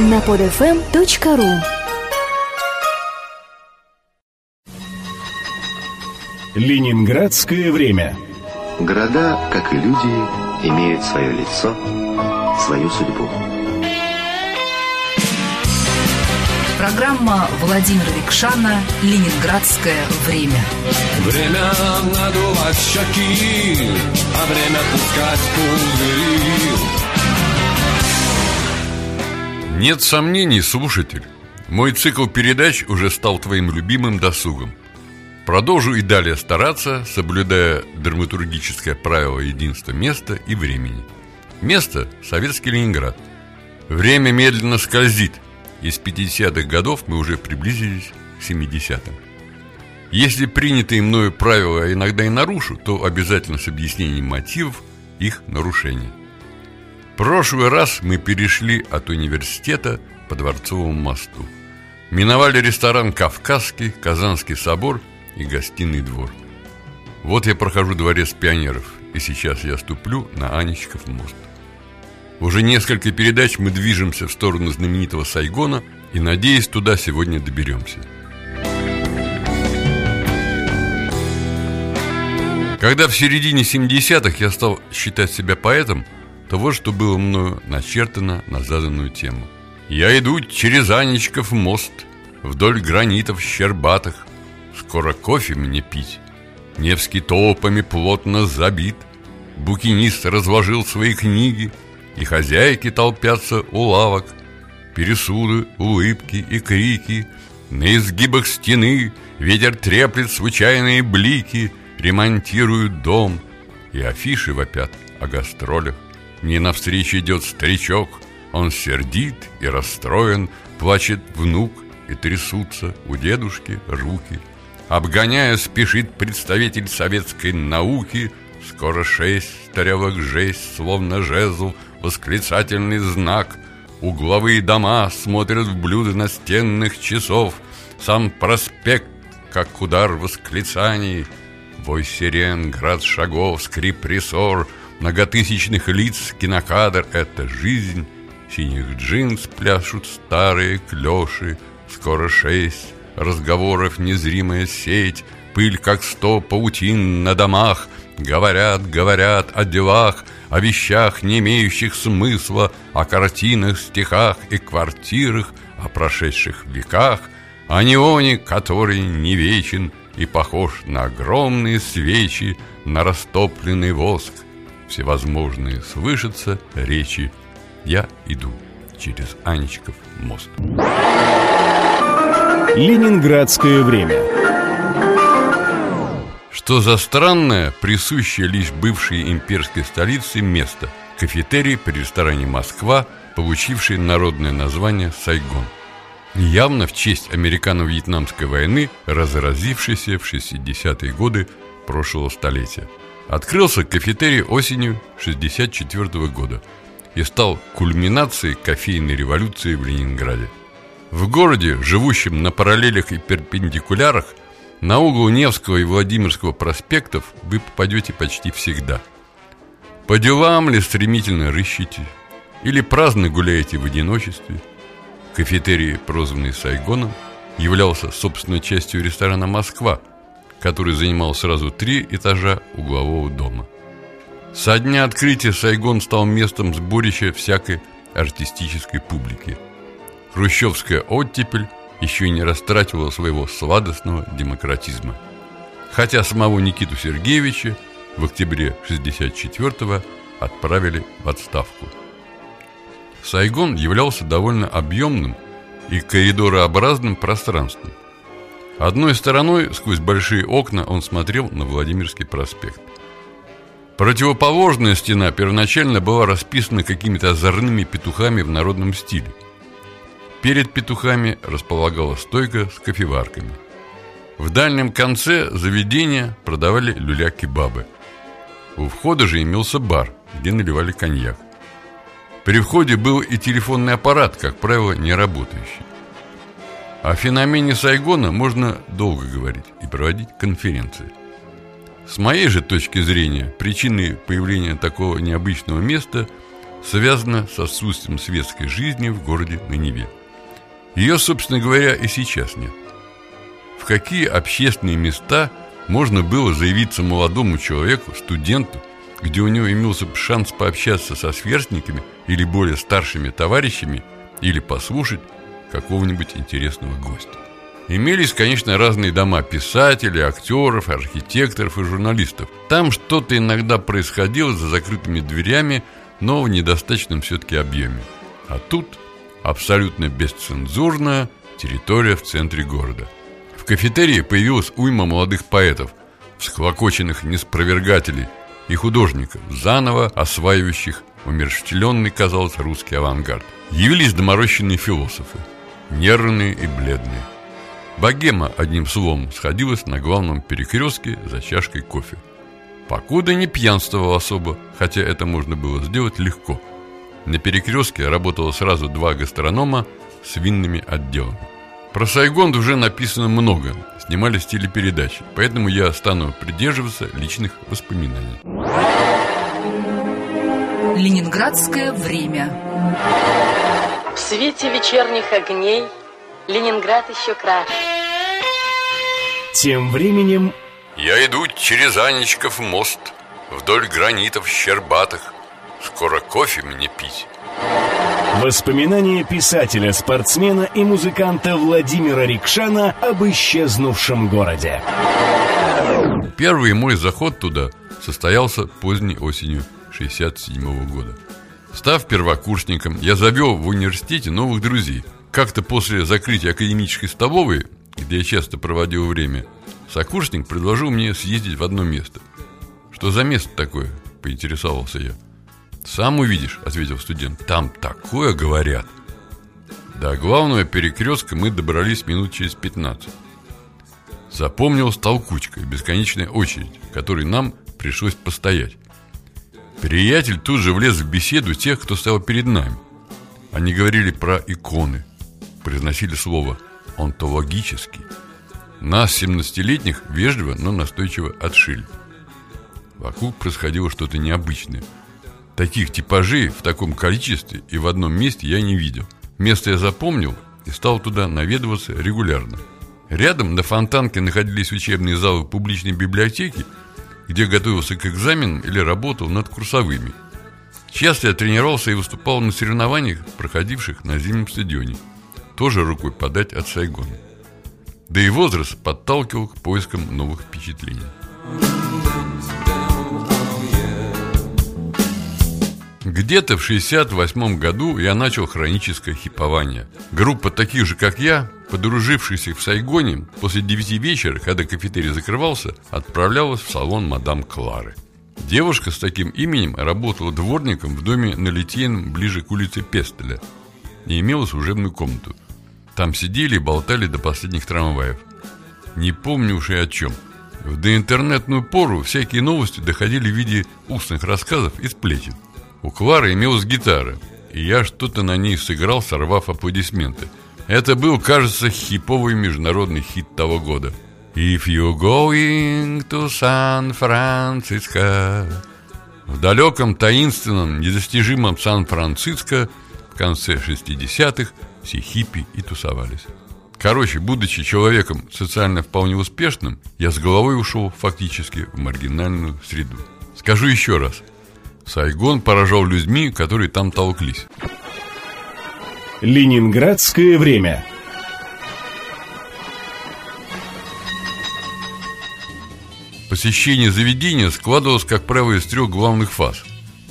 на podfm.ru Ленинградское время Города, как и люди, имеют свое лицо, свою судьбу. Программа Владимира Викшана «Ленинградское время». Время надувать щеки, а время пускать пузыри. Нет сомнений, слушатель, мой цикл передач уже стал твоим любимым досугом. Продолжу и далее стараться, соблюдая драматургическое правило единства места и времени. Место – Советский Ленинград. Время медленно скользит. Из 50-х годов мы уже приблизились к 70-м. Если принятые мною правила иногда и нарушу, то обязательно с объяснением мотивов их нарушения. Прошлый раз мы перешли от университета по Дворцовому мосту. Миновали ресторан «Кавказский», Казанский собор и гостиный двор. Вот я прохожу дворец пионеров, и сейчас я ступлю на Анечков мост. Уже несколько передач мы движемся в сторону знаменитого Сайгона и, надеюсь, туда сегодня доберемся. Когда в середине 70-х я стал считать себя поэтом, то вот что было мною начертано на заданную тему. Я иду через Анечков мост, вдоль гранитов щербатых, скоро кофе мне пить. Невский толпами плотно забит, букинист разложил свои книги, и хозяйки толпятся у лавок, пересуды, улыбки и крики, на изгибах стены ветер треплет случайные блики, ремонтируют дом, и афиши вопят о гастролях. Мне навстречу идет старичок, он сердит и расстроен, плачет внук, и трясутся у дедушки руки. Обгоняя спешит представитель советской науки, скоро шесть старевых жесть, словно жезл, восклицательный знак. Угловые дома смотрят в блюдо настенных часов, сам проспект, как удар восклицаний — Вой сирен, град шагов, скрип рессор, Многотысячных лиц, кинокадр — это жизнь. Синих джинс пляшут старые клёши, Скоро шесть, разговоров незримая сеть, Пыль, как сто паутин на домах, Говорят, говорят о делах, О вещах, не имеющих смысла, О картинах, стихах и квартирах, О прошедших веках, О неоне, который не вечен, и похож на огромные свечи, на растопленный воск. Всевозможные слышатся речи. Я иду через Анечков мост. Ленинградское время Что за странное, присущее лишь бывшей имперской столице место – кафетерий при ресторане «Москва», получивший народное название «Сайгон» явно в честь американо-вьетнамской войны, разразившейся в 60-е годы прошлого столетия. Открылся кафетерий осенью 64 года и стал кульминацией кофейной революции в Ленинграде. В городе, живущем на параллелях и перпендикулярах, на углу Невского и Владимирского проспектов вы попадете почти всегда. По делам ли стремительно рыщите, или праздно гуляете в одиночестве – Кафетерий, прозванный Сайгоном, являлся собственной частью ресторана «Москва», который занимал сразу три этажа углового дома. Со дня открытия Сайгон стал местом сборища всякой артистической публики. Хрущевская оттепель еще не растратила своего сладостного демократизма. Хотя самого Никиту Сергеевича в октябре 64-го отправили в отставку – Сайгон являлся довольно объемным и коридорообразным пространством. Одной стороной, сквозь большие окна, он смотрел на Владимирский проспект. Противоположная стена первоначально была расписана какими-то озорными петухами в народном стиле. Перед петухами располагалась стойка с кофеварками. В дальнем конце заведения продавали люля-кебабы. У входа же имелся бар, где наливали коньяк. При входе был и телефонный аппарат, как правило, не работающий. О феномене Сайгона можно долго говорить и проводить конференции. С моей же точки зрения, причиной появления такого необычного места связана с отсутствием светской жизни в городе на Неве. Ее, собственно говоря, и сейчас нет. В какие общественные места можно было заявиться молодому человеку, студенту, где у него имелся шанс пообщаться со сверстниками или более старшими товарищами, или послушать какого-нибудь интересного гостя. Имелись, конечно, разные дома писателей, актеров, архитекторов и журналистов. Там что-то иногда происходило за закрытыми дверями, но в недостаточном все-таки объеме. А тут абсолютно бесцензурная территория в центре города. В кафетерии появилась уйма молодых поэтов, всклокоченных неспровергателей и художников, заново осваивающих умерщвленный, казалось, русский авангард. Явились доморощенные философы, нервные и бледные. Богема, одним словом, сходилась на главном перекрестке за чашкой кофе. Покуда не пьянствовал особо, хотя это можно было сделать легко. На перекрестке работало сразу два гастронома с винными отделами. Про Сайгон уже написано много, снимались телепередачи, поэтому я стану придерживаться личных воспоминаний. Ленинградское время. В свете вечерних огней Ленинград еще краше. Тем временем Я иду через Анечков мост Вдоль гранитов щербатых Скоро кофе мне пить воспоминания писателя, спортсмена и музыканта Владимира Рикшана об исчезнувшем городе. Первый мой заход туда состоялся поздней осенью 67 года Став первокурсником, я завел в университете новых друзей Как-то после закрытия академической столовой, где я часто проводил время Сокурсник предложил мне съездить в одно место Что за место такое? Поинтересовался я «Сам увидишь», — ответил студент. «Там такое говорят». До главного перекрестка мы добрались минут через 15. Запомнилась толкучка и бесконечная очередь, в которой нам пришлось постоять. Приятель тут же влез в беседу тех, кто стоял перед нами. Они говорили про иконы, произносили слово «онтологический». Нас, 17-летних, вежливо, но настойчиво отшили. Вокруг происходило что-то необычное – Таких типажей в таком количестве и в одном месте я не видел. Место я запомнил и стал туда наведываться регулярно. Рядом на Фонтанке находились учебные залы публичной библиотеки, где готовился к экзаменам или работал над курсовыми. Часто я тренировался и выступал на соревнованиях, проходивших на зимнем стадионе. Тоже рукой подать от Сайгона. Да и возраст подталкивал к поискам новых впечатлений. Где-то в 68 году я начал хроническое хипование. Группа таких же, как я, подружившихся в Сайгоне, после 9 вечера, когда кафетерий закрывался, отправлялась в салон мадам Клары. Девушка с таким именем работала дворником в доме на Литейном ближе к улице Пестеля и имела служебную комнату. Там сидели и болтали до последних трамваев. Не помню уж и о чем. В доинтернетную пору всякие новости доходили в виде устных рассказов и сплетен. У Клары имелась гитара, и я что-то на ней сыграл, сорвав аплодисменты. Это был, кажется, хиповый международный хит того года. If you're going to San Francisco В далеком, таинственном, недостижимом Сан-Франциско в конце 60-х все хиппи и тусовались. Короче, будучи человеком социально вполне успешным, я с головой ушел фактически в маргинальную среду. Скажу еще раз, Сайгон поражал людьми, которые там толклись. Ленинградское время. Посещение заведения складывалось, как правило, из трех главных фаз.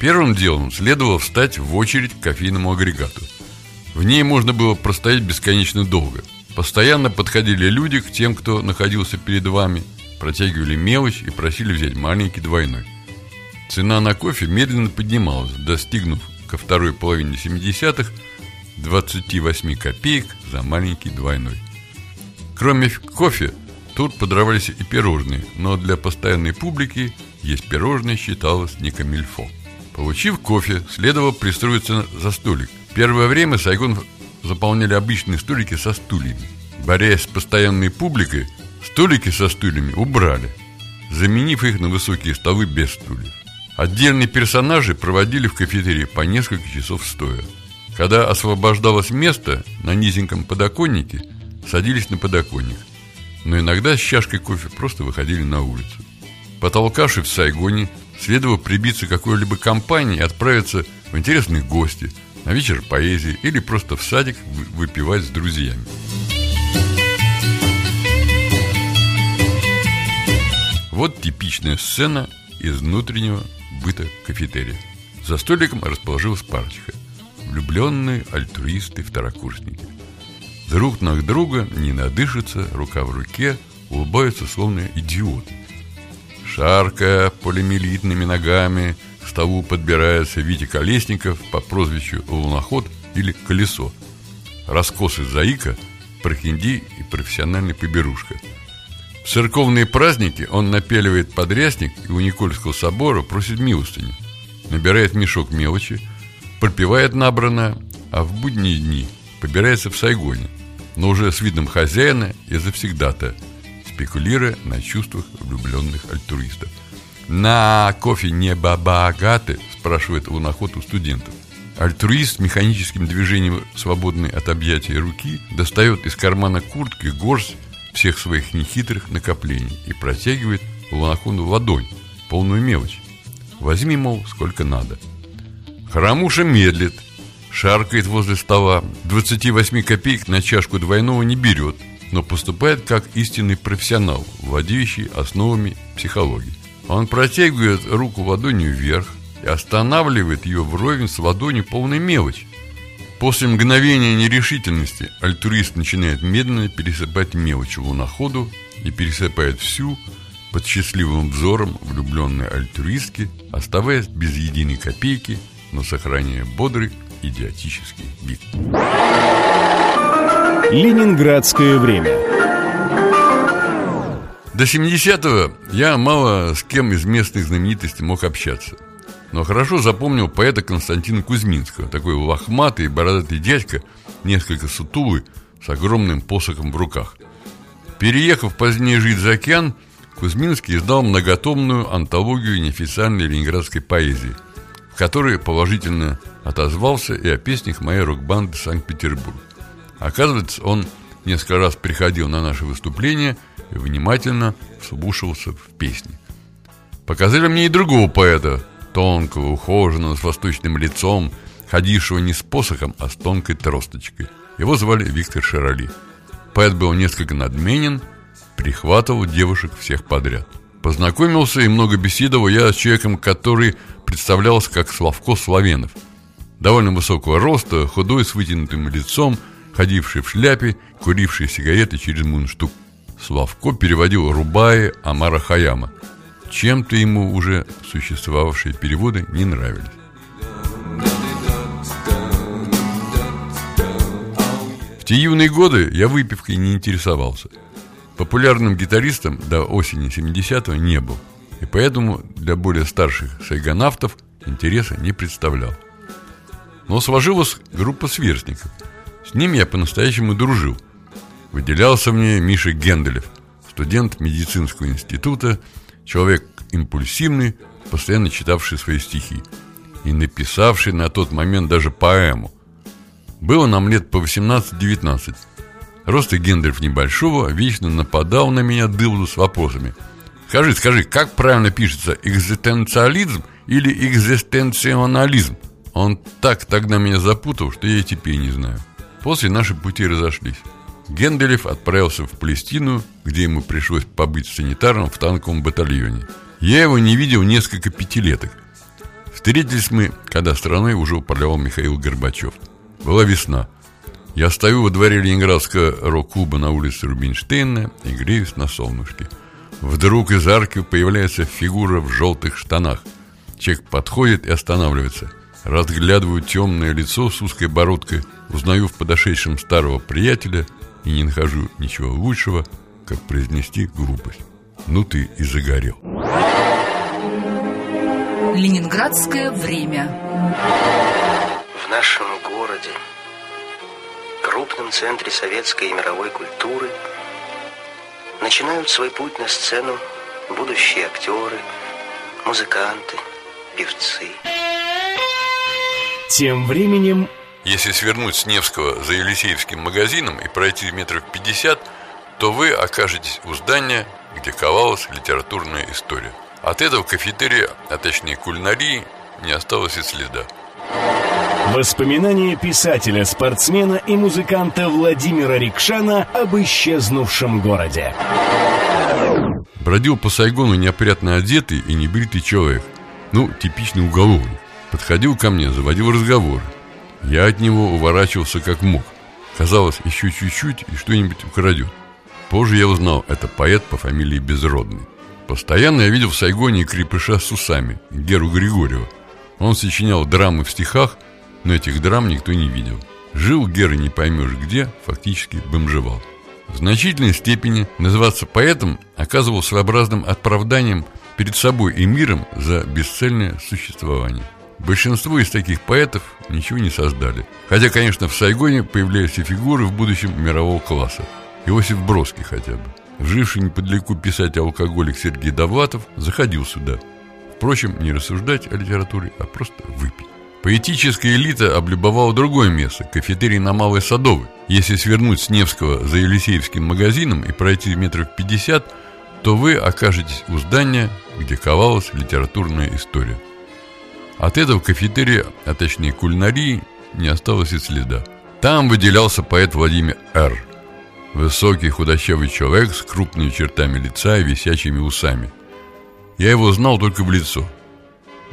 Первым делом следовало встать в очередь к кофейному агрегату. В ней можно было простоять бесконечно долго. Постоянно подходили люди к тем, кто находился перед вами, протягивали мелочь и просили взять маленький двойной. Цена на кофе медленно поднималась, достигнув ко второй половине 70-х 28 копеек за маленький двойной. Кроме кофе, тут подравались и пирожные, но для постоянной публики есть пирожные считалось не камильфо. Получив кофе, следовало пристроиться за столик. Первое время Сайгон заполняли обычные столики со стульями. Борясь с постоянной публикой, столики со стульями убрали, заменив их на высокие столы без стульев. Отдельные персонажи проводили в кафетерии по несколько часов стоя. Когда освобождалось место на низеньком подоконнике, садились на подоконник. Но иногда с чашкой кофе просто выходили на улицу. Потолкавшись в Сайгоне, следовало прибиться к какой-либо компании и отправиться в интересные гости, на вечер поэзии или просто в садик выпивать с друзьями. Вот типичная сцена из внутреннего быта кафетерия. За столиком расположилась парочка. Влюбленные альтруисты-второкурсники. Друг на друга не надышатся, рука в руке, улыбаются словно идиоты. Шаркая полимелитными ногами, к столу подбирается Витя Колесников по прозвищу Луноход или Колесо. Раскосы заика, прохинди и профессиональный поберушка – в церковные праздники он напяливает подрясник и у Никольского собора просит милостыню. Набирает мешок мелочи, пропивает набранное, а в будние дни побирается в Сайгоне, но уже с видом хозяина и завсегдата, спекулируя на чувствах влюбленных альтруистов. «На кофе не бабагаты?» – спрашивает луноход у студентов. Альтруист механическим движением, свободной от объятия руки, достает из кармана куртки горсть всех своих нехитрых накоплений и протягивает Лунахуну ладонь, полную мелочь. Возьми, мол, сколько надо. Харамуша медлит, шаркает возле стола, 28 копеек на чашку двойного не берет, но поступает как истинный профессионал, владеющий основами психологии. Он протягивает руку ладонью вверх и останавливает ее вровень с ладонью полной мелочи. После мгновения нерешительности альтруист начинает медленно пересыпать мелочь луноходу и пересыпает всю под счастливым взором влюбленной альтруистки, оставаясь без единой копейки, но сохраняя бодрый идиотический вид. Ленинградское время. До 70-го я мало с кем из местных знаменитостей мог общаться – но хорошо запомнил поэта Константина Кузьминского, такой лохматый бородатый дядька, несколько сутулый, с огромным посохом в руках. Переехав позднее жить за океан, Кузьминский издал многотомную антологию неофициальной ленинградской поэзии, в которой положительно отозвался и о песнях моей рок-банды «Санкт-Петербург». Оказывается, он несколько раз приходил на наши выступления и внимательно вслушивался в песни. Показали мне и другого поэта, тонкого, ухоженного, с восточным лицом, ходившего не с посохом, а с тонкой тросточкой. Его звали Виктор Широли. Поэт был несколько надменен, прихватывал девушек всех подряд. Познакомился и много беседовал я с человеком, который представлялся как Славко Славенов. Довольно высокого роста, худой, с вытянутым лицом, ходивший в шляпе, куривший сигареты через мундштук. Славко переводил Рубаи Амара Хаяма – чем-то ему уже существовавшие переводы не нравились. В те юные годы я выпивкой не интересовался. Популярным гитаристом до осени 70-го не был, и поэтому для более старших сайгонавтов интереса не представлял. Но сложилась группа сверстников. С ними я по-настоящему дружил. Выделялся мне Миша Генделев, студент медицинского института, Человек импульсивный, постоянно читавший свои стихи и написавший на тот момент даже поэму. Было нам лет по 18-19. Роста Гендрев небольшого вечно нападал на меня дылду с вопросами. Скажи, скажи, как правильно пишется, экзистенциализм или экзистенционализм? Он так тогда меня запутал, что я и теперь не знаю. После наши пути разошлись. Генделев отправился в Палестину, где ему пришлось побыть санитаром в танковом батальоне. Я его не видел несколько пятилеток. Встретились мы, когда страной уже управлял Михаил Горбачев. Была весна. Я стою во дворе Ленинградского рок-клуба на улице Рубинштейна и греюсь на солнышке. Вдруг из арки появляется фигура в желтых штанах. Человек подходит и останавливается. Разглядываю темное лицо с узкой бородкой, узнаю в подошедшем старого приятеля – и не нахожу ничего лучшего, как произнести глупость. Ну ты и загорел. Ленинградское время. В нашем городе, крупном центре советской и мировой культуры, начинают свой путь на сцену будущие актеры, музыканты, певцы. Тем временем Если свернуть с Невского за Елисеевским магазином и пройти метров 50, то вы окажетесь у здания, где ковалась литературная история. От этого кафетерия, а точнее кулинарии, не осталось и следа. воспоминания писателя, спортсмена и музыканта Владимира Рикшана об исчезнувшем городе. Бродил по Сайгону неопрятно одетый и небритый человек. Ну, типичный уголовник. Подходил ко мне, заводил разговоры. Я от него уворачивался как мог. Казалось, еще чуть-чуть и что-нибудь украдет. Позже я узнал, это поэт по фамилии Безродный. Постоянно я видел в Сайгоне крепыша с усами, Геру Григорьева. Он сочинял драмы в стихах, но этих драм никто не видел. Жил Гера не поймешь где, фактически бомжевал. В значительной степени называться поэтом оказывал своеобразным оправданием перед собой и миром за бесцельное существование. Большинство из таких поэтов ничего не создали. Хотя, конечно, в Сайгоне появляются фигуры в будущем мирового класса. Иосиф Бродский хотя бы. Живший неподалеку писатель-алкоголик Сергей Довлатов заходил сюда. Впрочем, не рассуждать о литературе, а просто выпить. Поэтическая элита облюбовала другое место – кафетерий на Малой Садовой. Если свернуть с Невского за Елисеевским магазином и пройти метров 50, то вы окажетесь у здания, где ковалась литературная история. От этого кафетерия, а точнее кулинарии, не осталось и следа. Там выделялся поэт Владимир Р. Высокий худощавый человек с крупными чертами лица и висячими усами. Я его знал только в лицо.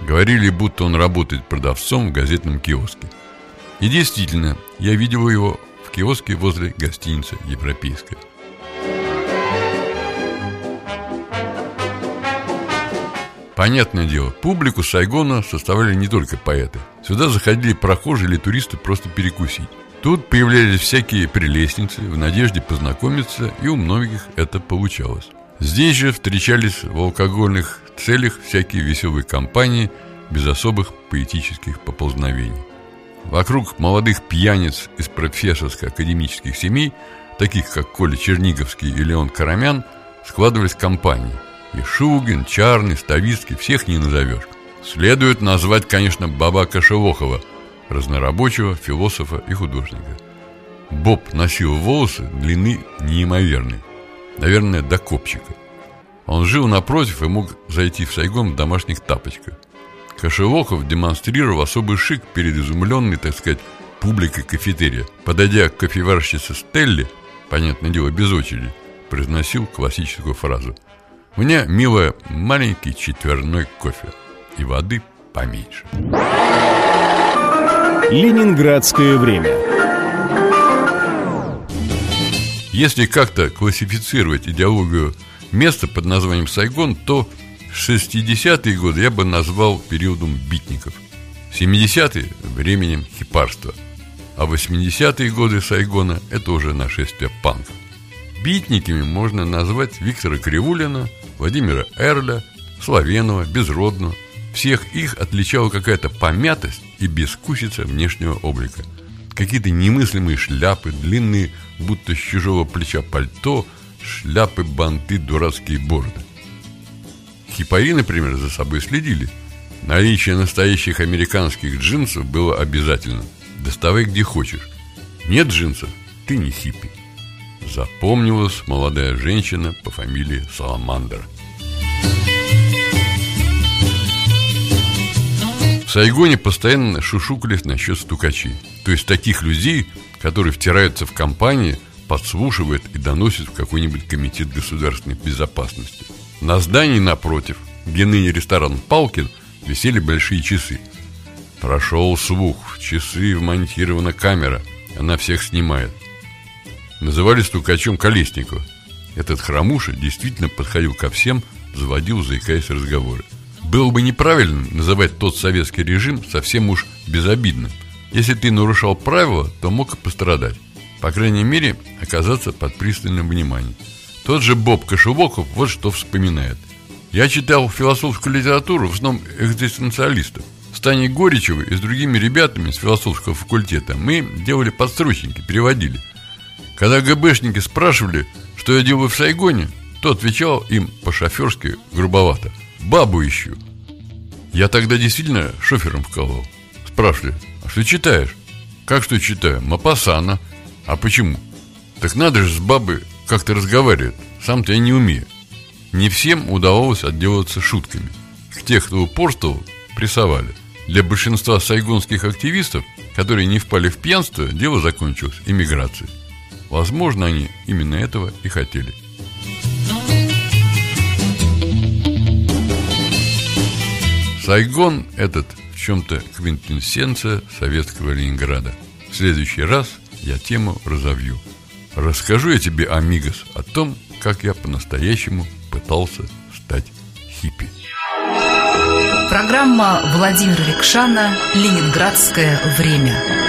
Говорили, будто он работает продавцом в газетном киоске. И действительно, я видел его в киоске возле гостиницы «Европейская». Понятное дело, публику Сайгона составляли не только поэты. Сюда заходили прохожие или туристы просто перекусить. Тут появлялись всякие прелестницы в надежде познакомиться, и у многих это получалось. Здесь же встречались в алкогольных целях всякие веселые компании без особых поэтических поползновений. Вокруг молодых пьяниц из профессорско-академических семей, таких как Коля Черниговский и Леон Карамян, складывались компании. И Шугин, Чарный, Ставицкий, всех не назовешь. Следует назвать, конечно, Баба Кошелохова, разнорабочего, философа и художника. Боб носил волосы длины неимоверной, наверное, до копчика. Он жил напротив и мог зайти в Сайгон в домашних тапочках. Кошелохов демонстрировал особый шик перед изумленной, так сказать, публикой кафетерия. Подойдя к кофеварщице Стелле, понятное дело, без очереди, произносил классическую фразу «Мне, милая, маленький четверной кофе и воды поменьше». Ленинградское время. Если как-то классифицировать идеологию места под названием Сайгон, то 60-е годы я бы назвал периодом битников. 70-е – временем хипарства. А 80-е годы Сайгона – это уже нашествие панков. Битниками можно назвать Виктора Кривулина, Владимира Эрля, Славенова, Безродного. Всех их отличала какая-то помятость и бескусица внешнего облика. Какие-то немыслимые шляпы, длинные, будто с чужого плеча пальто, шляпы, банты, дурацкие бороды. Хипари, например, за собой следили. Наличие настоящих американских джинсов было обязательно. Доставай где хочешь. Нет джинсов, ты не хиппи. Запомнилась молодая женщина по фамилии Саламандр. В Сайгоне постоянно шушукались насчет стукачей. То есть таких людей, которые втираются в компании, подслушивают и доносят в какой-нибудь комитет государственной безопасности. На здании напротив, где ныне ресторан «Палкин», висели большие часы. Прошел слух, в часы вмонтирована камера, она всех снимает. Называли стукачом Колесникова. Этот хромуша действительно подходил ко всем, заводил, заикаясь разговоры. Было бы неправильным называть тот советский режим совсем уж безобидным. Если ты нарушал правила, то мог и пострадать. По крайней мере, оказаться под пристальным вниманием. Тот же Боб Кошелоков вот что вспоминает. Я читал философскую литературу в основном экзистенциалистов. С Таней Горичевой и с другими ребятами с философского факультета мы делали подстрочники, переводили. Когда ГБшники спрашивали, что я делаю в Сайгоне, то отвечал им по-шоферски грубовато. Бабу ищу. Я тогда действительно шофером вкалывал. Спрашивали, а что читаешь? Как что читаю? Мапасана. А почему? Так надо же с бабой как-то разговаривать. Сам-то я не умею. Не всем удавалось отделаться шутками. К тех, кто упорствовал, прессовали. Для большинства сайгонских активистов, которые не впали в пьянство, дело закончилось иммиграцией. Возможно, они именно этого и хотели. Сайгон этот в чем-то квинтэссенция советского Ленинграда. В следующий раз я тему разовью. Расскажу я тебе, Амигос, о том, как я по-настоящему пытался стать хиппи. Программа Владимира Рикшана «Ленинградское время».